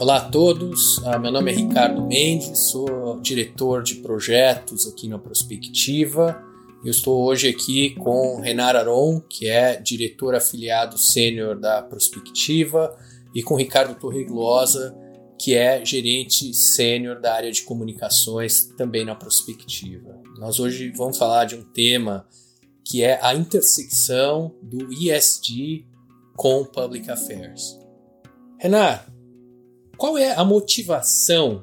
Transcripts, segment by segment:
Olá a todos, ah, meu nome é Ricardo Mendes, sou diretor de projetos aqui na Prospectiva. Eu estou hoje aqui com Renar Aron, que é diretor afiliado sênior da Prospectiva, e com Ricardo Torreglosa, que é gerente sênior da área de comunicações também na Prospectiva. Nós hoje vamos falar de um tema que é a intersecção do ESG com Public Affairs. Renar, qual é a motivação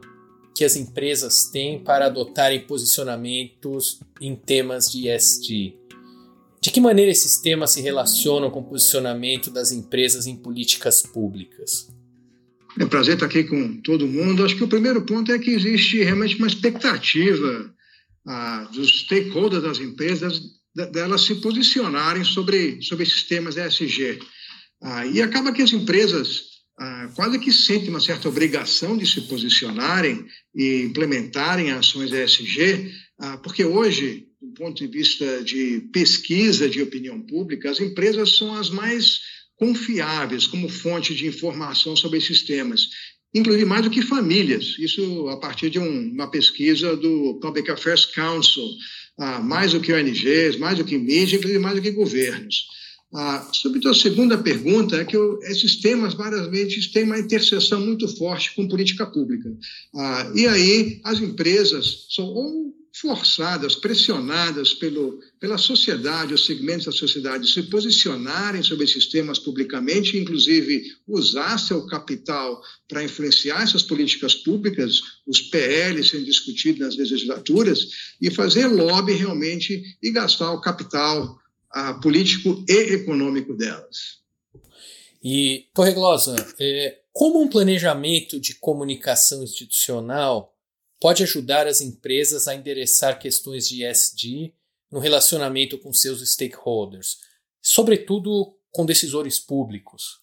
que as empresas têm para adotarem posicionamentos em temas de ESG? De que maneira esses temas se relacionam com o posicionamento das empresas em políticas públicas? É um prazer estar aqui com todo mundo. Acho que o primeiro ponto é que existe realmente uma expectativa ah, dos stakeholders das empresas delas se posicionarem sobre, sobre esses temas ESG. Ah, e acaba que as empresas ah, quase que sentem uma certa obrigação de se posicionarem e implementarem ações ESG, ah, porque hoje, do ponto de vista de pesquisa de opinião pública, as empresas são as mais confiáveis como fonte de informação sobre esses temas, inclusive mais do que famílias. Isso a partir de um, uma pesquisa do Public Affairs Council, ah, mais do que ONGs, mais do que mídia, inclusive mais do que governos. Ah, sobre a segunda pergunta, é que eu, esses temas, várias vezes, têm uma interseção muito forte com política pública. Ah, e aí, as empresas são ou forçadas, pressionadas pelo, pela sociedade, os segmentos da sociedade, se posicionarem sobre esses temas publicamente, inclusive usar seu capital para influenciar essas políticas públicas, os PLs sendo discutidos nas legislaturas, e fazer lobby realmente e gastar o capital a, político e econômico delas. E, Torreglosa, é, como um planejamento de comunicação institucional pode ajudar as empresas a endereçar questões de ESG no relacionamento com seus stakeholders, sobretudo com decisores públicos?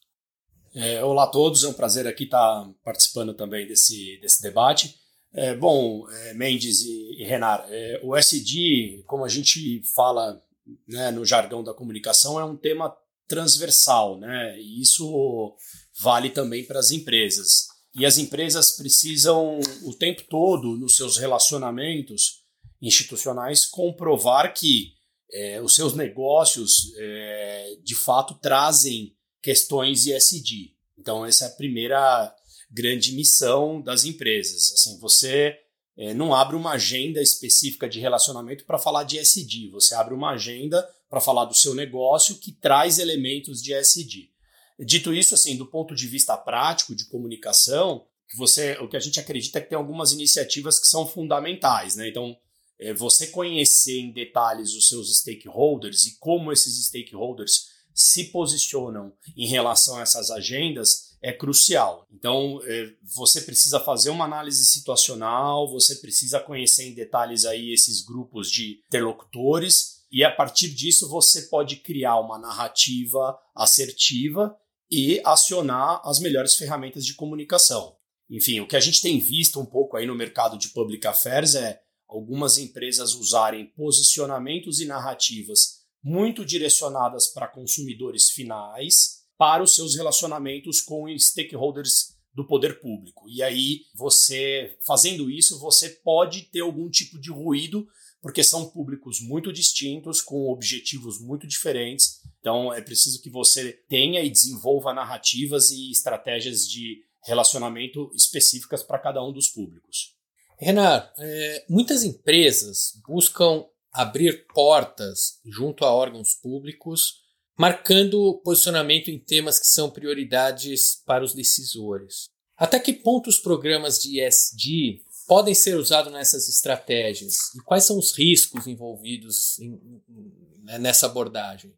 É, olá a todos, é um prazer aqui estar participando também desse, desse debate. É, bom, é, Mendes e, e Renar, é, o SD, como a gente fala né, no jargão da comunicação, é um tema transversal, né? E isso vale também para as empresas. E as empresas precisam o tempo todo nos seus relacionamentos institucionais comprovar que é, os seus negócios é, de fato trazem questões ESG. Então essa é a primeira grande missão das empresas. Assim, você é, não abre uma agenda específica de relacionamento para falar de SD, você abre uma agenda para falar do seu negócio que traz elementos de SD. Dito isso, assim, do ponto de vista prático de comunicação, que você, o que a gente acredita é que tem algumas iniciativas que são fundamentais, né? Então, é, você conhecer em detalhes os seus stakeholders e como esses stakeholders se posicionam em relação a essas agendas é crucial. Então, é, você precisa fazer uma análise situacional, você precisa conhecer em detalhes aí esses grupos de interlocutores, e a partir disso você pode criar uma narrativa assertiva e acionar as melhores ferramentas de comunicação. Enfim, o que a gente tem visto um pouco aí no mercado de public affairs é algumas empresas usarem posicionamentos e narrativas muito direcionadas para consumidores finais para os seus relacionamentos com stakeholders do poder público. E aí, você fazendo isso, você pode ter algum tipo de ruído, porque são públicos muito distintos, com objetivos muito diferentes. Então, é preciso que você tenha e desenvolva narrativas e estratégias de relacionamento específicas para cada um dos públicos. Renan, é, muitas empresas buscam abrir portas junto a órgãos públicos marcando posicionamento em temas que são prioridades para os decisores. Até que ponto os programas de ESG podem ser usados nessas estratégias? E quais são os riscos envolvidos em, né, nessa abordagem?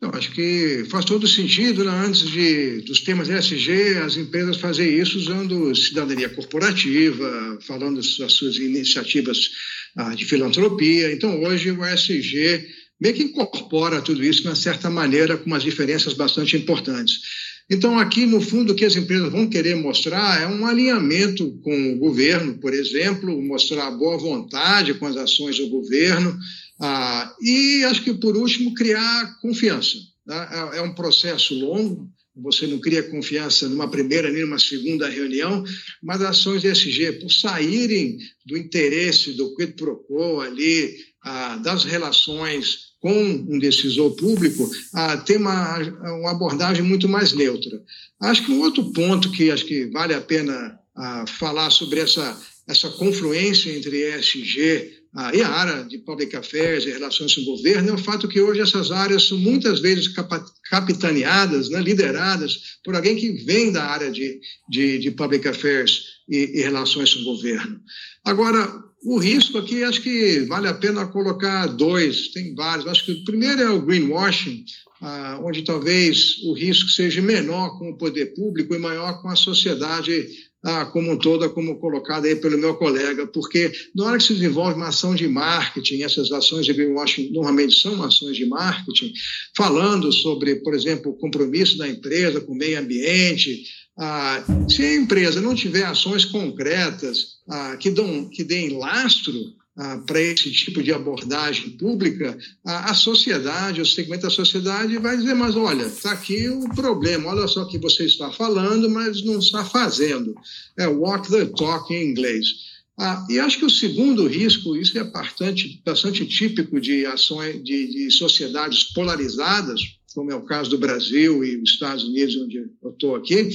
Eu acho que faz todo sentido, né? antes de, dos temas ESG, as empresas fazerem isso usando cidadania corporativa, falando das suas iniciativas ah, de filantropia. Então, hoje, o ESG meio que incorpora tudo isso de uma certa maneira, com umas diferenças bastante importantes. Então, aqui, no fundo, o que as empresas vão querer mostrar é um alinhamento com o governo, por exemplo, mostrar boa vontade com as ações do governo, ah, e acho que, por último, criar confiança. Né? É, é um processo longo, você não cria confiança numa primeira nem numa segunda reunião, mas ações ESG, por saírem do interesse do quid pro quo ali, ah, das relações com um decisor público, ah, tem uma, uma abordagem muito mais neutra. Acho que um outro ponto que acho que vale a pena ah, falar sobre essa, essa confluência entre ESG ah, e a área de Public Affairs e relações com o governo é o fato que hoje essas áreas são muitas vezes capitaneadas, né, lideradas por alguém que vem da área de, de, de Public Affairs e, e relações com o governo. Agora, o risco aqui, acho que vale a pena colocar dois, tem vários. Acho que o primeiro é o greenwashing, ah, onde talvez o risco seja menor com o poder público e maior com a sociedade ah, como um todo, como colocado aí pelo meu colega, porque na hora que se desenvolve uma ação de marketing, essas ações de greenwashing normalmente são ações de marketing, falando sobre, por exemplo, o compromisso da empresa com o meio ambiente, ah, se a empresa não tiver ações concretas ah, que, dão, que deem lastro ah, para esse tipo de abordagem pública, a, a, sociedade, o segmento da sociedade vai dizer, mas olha, está aqui o problema, olha só que você está falando, mas não está fazendo. É walk the talk em inglês. Ah, e acho que o segundo risco, isso é bastante, bastante típico de ações de, de sociedades polarizadas, como é o caso do Brasil e os Estados Unidos, onde eu estou aqui,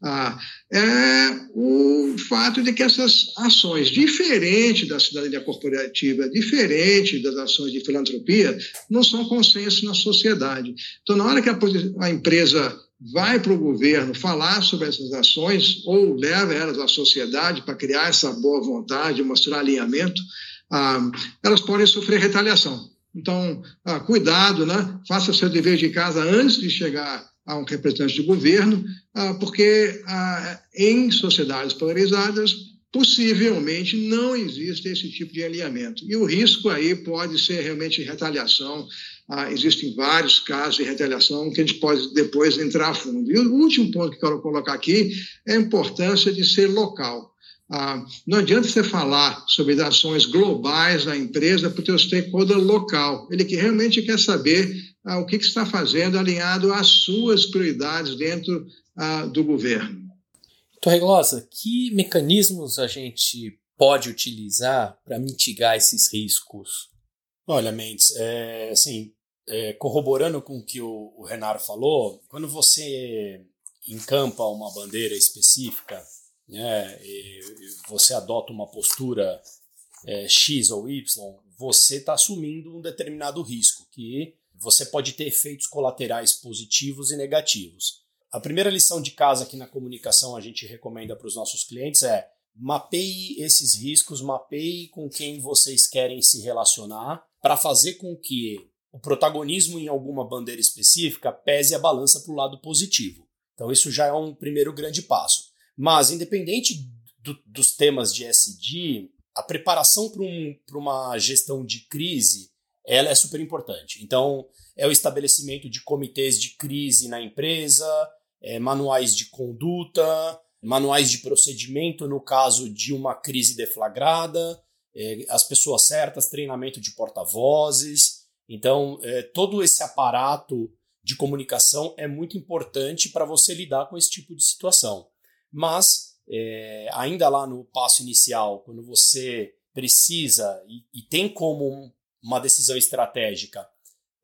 ah, é o fato de que essas ações, diferente da cidadania corporativa, diferente das ações de filantropia, não são consenso na sociedade. Então, na hora que a, a empresa vai para o governo falar sobre essas ações ou leva elas à sociedade para criar essa boa vontade, mostrar alinhamento, ah, elas podem sofrer retaliação. Então, ah, cuidado, né? faça seu dever de casa antes de chegar a um representante de governo, ah, porque ah, em sociedades polarizadas, possivelmente não existe esse tipo de alinhamento. E o risco aí pode ser realmente retaliação. Ah, existem vários casos de retaliação que a gente pode depois entrar a fundo. E o último ponto que eu quero colocar aqui é a importância de ser local. Ah, não adianta você falar sobre ações globais da empresa para o teu stakeholder local. Ele que realmente quer saber ah, o que, que está fazendo alinhado às suas prioridades dentro ah, do governo. Torregosa, que mecanismos a gente pode utilizar para mitigar esses riscos? Olha, Mendes, é, assim, é, corroborando com o que o, o Renato falou, quando você encampa uma bandeira específica né, você adota uma postura é, X ou Y, você está assumindo um determinado risco, que você pode ter efeitos colaterais positivos e negativos. A primeira lição de casa aqui na comunicação a gente recomenda para os nossos clientes é mapeie esses riscos, mapeie com quem vocês querem se relacionar para fazer com que o protagonismo em alguma bandeira específica pese a balança para o lado positivo. Então, isso já é um primeiro grande passo. Mas, independente do, dos temas de SD, a preparação para um, uma gestão de crise ela é super importante. Então, é o estabelecimento de comitês de crise na empresa, é, manuais de conduta, manuais de procedimento no caso de uma crise deflagrada, é, as pessoas certas, treinamento de porta-vozes. Então, é, todo esse aparato de comunicação é muito importante para você lidar com esse tipo de situação. Mas, é, ainda lá no passo inicial, quando você precisa e, e tem como uma decisão estratégica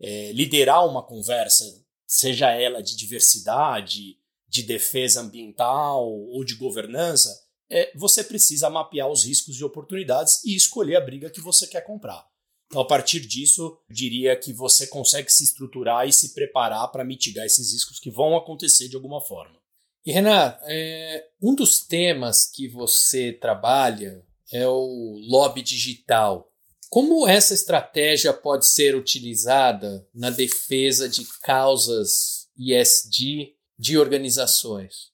é, liderar uma conversa, seja ela de diversidade, de defesa ambiental ou de governança, é, você precisa mapear os riscos e oportunidades e escolher a briga que você quer comprar. Então, a partir disso, diria que você consegue se estruturar e se preparar para mitigar esses riscos que vão acontecer de alguma forma. E Renato, é, um dos temas que você trabalha é o lobby digital. Como essa estratégia pode ser utilizada na defesa de causas ISD de organizações?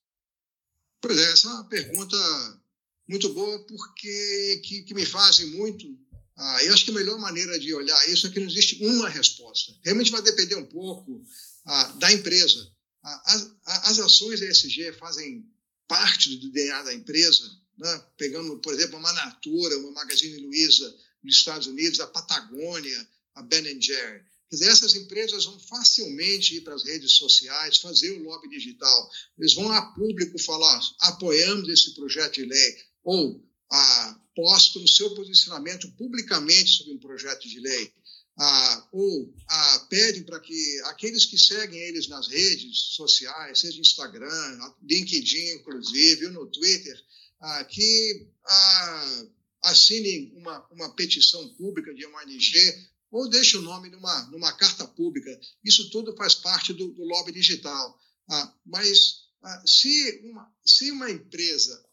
Pois é, essa é uma pergunta muito boa porque que, que me fazem muito. Ah, eu acho que a melhor maneira de olhar isso é que não existe uma resposta. Realmente vai depender um pouco ah, da empresa. As, as ações ESG fazem parte do DNA da empresa, né? pegando, por exemplo, uma Natura, uma Magazine Luiza nos Estados Unidos, a Patagônia, a Ben Jerry. Quer dizer, essas empresas vão facilmente ir para as redes sociais, fazer o lobby digital. Eles vão a público falar: apoiamos esse projeto de lei, ou ah, postam o seu posicionamento publicamente sobre um projeto de lei, ah, ou ah, pedem para que aqueles que seguem eles nas redes sociais, seja Instagram, LinkedIn, inclusive, ou no Twitter, ah, que assinem uma, uma petição pública de uma ONG ou deixe o nome numa, numa carta pública. Isso tudo faz parte do, do lobby digital. Mas se, uma, se uma empresa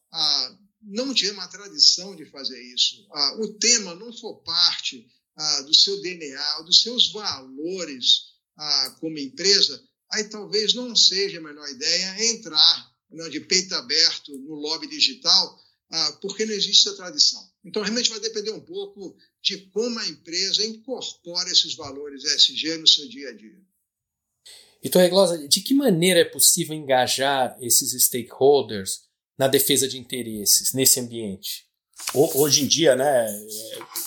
não tiver uma tradição de fazer isso, o tema não for parte ah, do seu DNA, dos seus valores ah, como empresa, aí talvez não seja a melhor ideia entrar né, de peito aberto no lobby digital, porque não existe essa tradição. Então, realmente vai depender um pouco de como a empresa incorpora esses valores ESG no seu dia a dia. Então, Reglosa, de que maneira é possível engajar esses stakeholders na defesa de interesses nesse ambiente? Hoje em dia, né,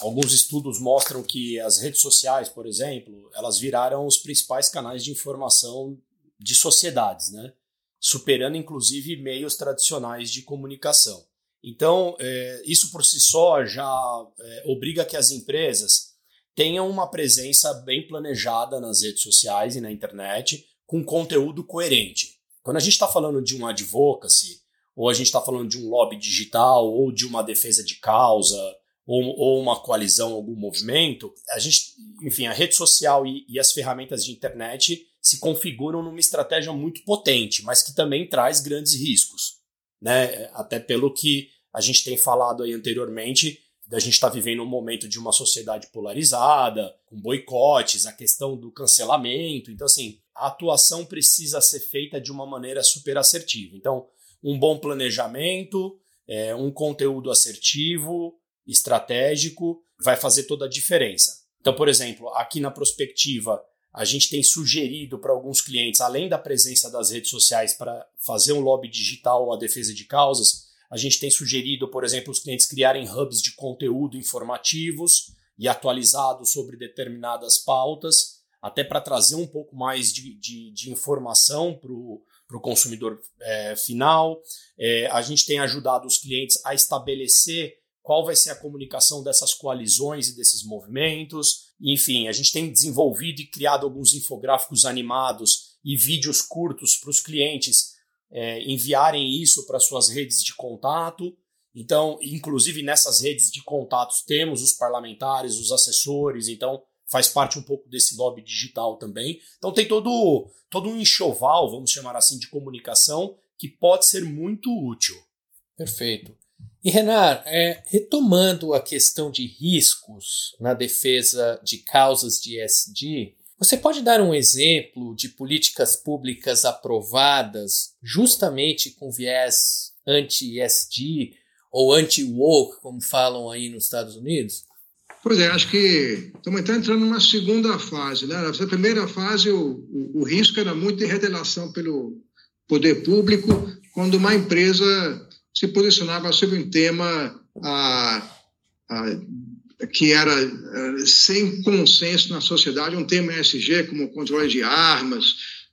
alguns estudos mostram que as redes sociais, por exemplo, elas viraram os principais canais de informação de sociedades, né, superando inclusive meios tradicionais de comunicação. Então, é, isso por si só já é, obriga que as empresas tenham uma presença bem planejada nas redes sociais e na internet, com conteúdo coerente. Quando a gente está falando de um advocacy, ou a gente está falando de um lobby digital, ou de uma defesa de causa, ou, ou, uma coalizão, algum movimento, a gente, enfim, a rede social e, e as ferramentas de internet se configuram numa estratégia muito potente, mas que também traz grandes riscos, né? Até pelo que a gente tem falado aí anteriormente, a gente está vivendo um momento de uma sociedade polarizada, com boicotes, a questão do cancelamento. Então, assim, a atuação precisa ser feita de uma maneira super assertiva. Então, um bom planejamento, é, um conteúdo assertivo, estratégico, vai fazer toda a diferença. Então, por exemplo, aqui na prospectiva, a gente tem sugerido para alguns clientes, além da presença das redes sociais para fazer um lobby digital ou a defesa de causas, a gente tem sugerido, por exemplo, os clientes criarem hubs de conteúdo informativos e atualizados sobre determinadas pautas, até para trazer um pouco mais de, de, de informação para o consumidor é, final. É, a gente tem ajudado os clientes a estabelecer qual vai ser a comunicação dessas coalizões e desses movimentos. Enfim, a gente tem desenvolvido e criado alguns infográficos animados e vídeos curtos para os clientes é, enviarem isso para suas redes de contato. Então, inclusive nessas redes de contatos temos os parlamentares, os assessores, então faz parte um pouco desse lobby digital também. Então tem todo, todo um enxoval, vamos chamar assim, de comunicação que pode ser muito útil. Perfeito. E Renar, é, retomando a questão de riscos na defesa de causas de ESG, você pode dar um exemplo de políticas públicas aprovadas justamente com viés anti-ESG ou anti-woke, como falam aí nos Estados Unidos? Pois é, acho que estamos entrando numa segunda fase. Né? Na primeira fase, o, o, o risco era muito de retelação pelo poder público, quando uma empresa se posicionava sobre um tema a, a que era eh, sem consenso na sociedade, um tema ESG, como controle de armas,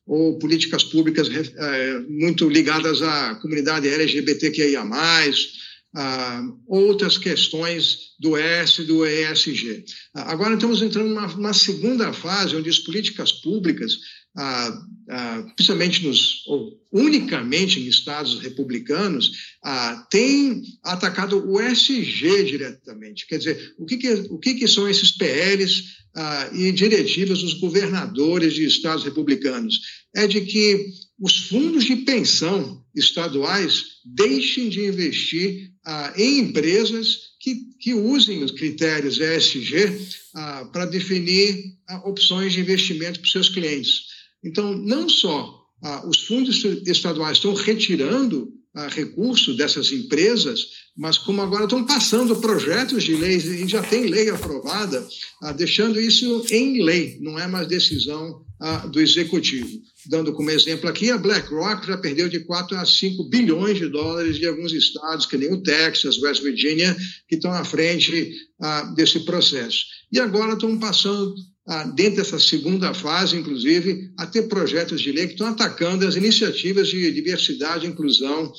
ou políticas públicas é, muito ligadas à comunidade LGBTQIA+, ah, outras questões do S e do ESG. Agora estamos entrando numa, segunda fase, onde as políticas públicas ah, ah, principalmente nos, ou unicamente em estados republicanos, ah, tem atacado o SG diretamente. Quer dizer, o que, que, o que, que são esses PLs ah, e diretivas dos governadores de estados republicanos? É de que os fundos de pensão estaduais deixem de investir ah, em empresas que, que usem os critérios ESG ah, para definir ah, opções de investimento para os seus clientes. Então, não só ah, os fundos estaduais estão retirando ah, recursos dessas empresas, mas como agora estão passando projetos de leis, e já tem lei aprovada, ah, deixando isso em lei, não é mais decisão ah, do executivo. Dando como exemplo aqui, a BlackRock já perdeu de 4 a 5 bilhões de dólares de alguns estados, que nem o Texas, West Virginia, que estão à frente ah, desse processo. E agora estão passando dentro dessa segunda fase, inclusive, a ter projetos de lei que estão atacando as iniciativas de diversidade, inclusão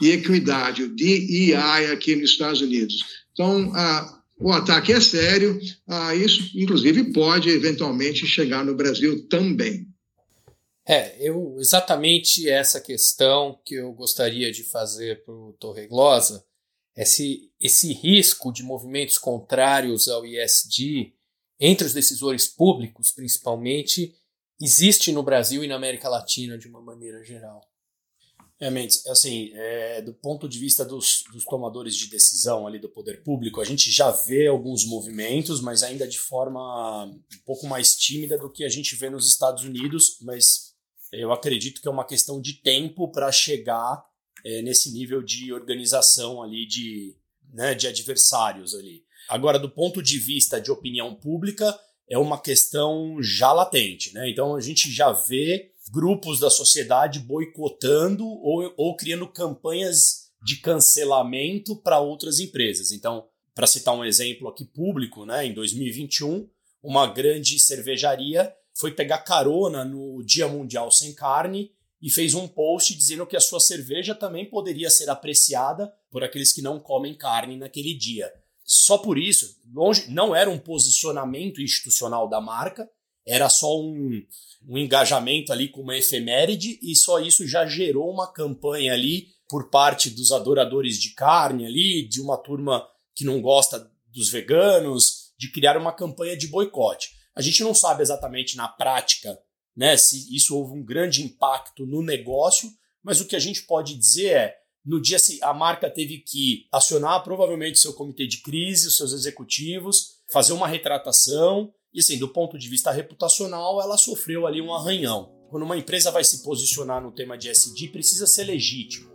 e equidade, o DEI aqui nos Estados Unidos. Então, o ataque é sério, isso, inclusive, pode eventualmente chegar no Brasil também. É, eu exatamente essa questão que eu gostaria de fazer para o Torreglosa, esse, esse risco de movimentos contrários ao ISD entre os decisores públicos, principalmente, existe no Brasil e na América Latina de uma maneira geral. É, Mendes, assim, é, do ponto de vista dos, dos, tomadores de decisão ali do poder público, a gente já vê alguns movimentos, mas ainda de forma um pouco mais tímida do que a gente vê nos Estados Unidos, mas eu acredito que é uma questão de tempo para chegar é, nesse nível de organização ali de, né, de adversários ali. Agora, do ponto de vista de opinião pública, é uma questão já latente. Né? Então, a gente já vê grupos da sociedade boicotando ou, ou criando campanhas de cancelamento para outras empresas. Então, para citar um exemplo aqui público, né, em 2021, uma grande cervejaria foi pegar carona no Dia Mundial Sem Carne e fez um post dizendo que a sua cerveja também poderia ser apreciada por aqueles que não comem carne naquele dia. Só por isso, longe, não era um posicionamento institucional da marca, era só um, um engajamento ali com uma efeméride e só isso já gerou uma campanha ali por parte dos adoradores de carne ali, de uma turma que não gosta dos veganos, de criar uma campanha de boicote. A gente não sabe exatamente na prática né, se isso houve um grande impacto no negócio, mas o que a gente pode dizer é no dia a marca teve que acionar provavelmente seu comitê de crise, os seus executivos, fazer uma retratação e assim, do ponto de vista reputacional, ela sofreu ali um arranhão. Quando uma empresa vai se posicionar no tema de SD, precisa ser legítimo.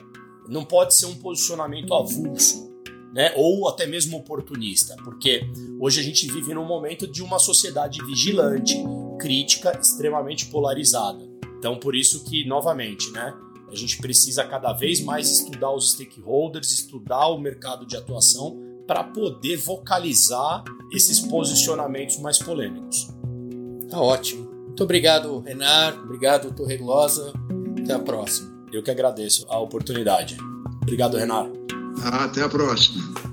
Não pode ser um posicionamento avulso, né? Ou até mesmo oportunista, porque hoje a gente vive num momento de uma sociedade vigilante, crítica, extremamente polarizada. Então, por isso que novamente, né? A gente precisa cada vez mais estudar os stakeholders, estudar o mercado de atuação para poder vocalizar esses posicionamentos mais polêmicos. Tá ótimo. Muito obrigado, Renato. Obrigado, Torreglosa. Até a próxima. Eu que agradeço a oportunidade. Obrigado, Renato. Até a próxima.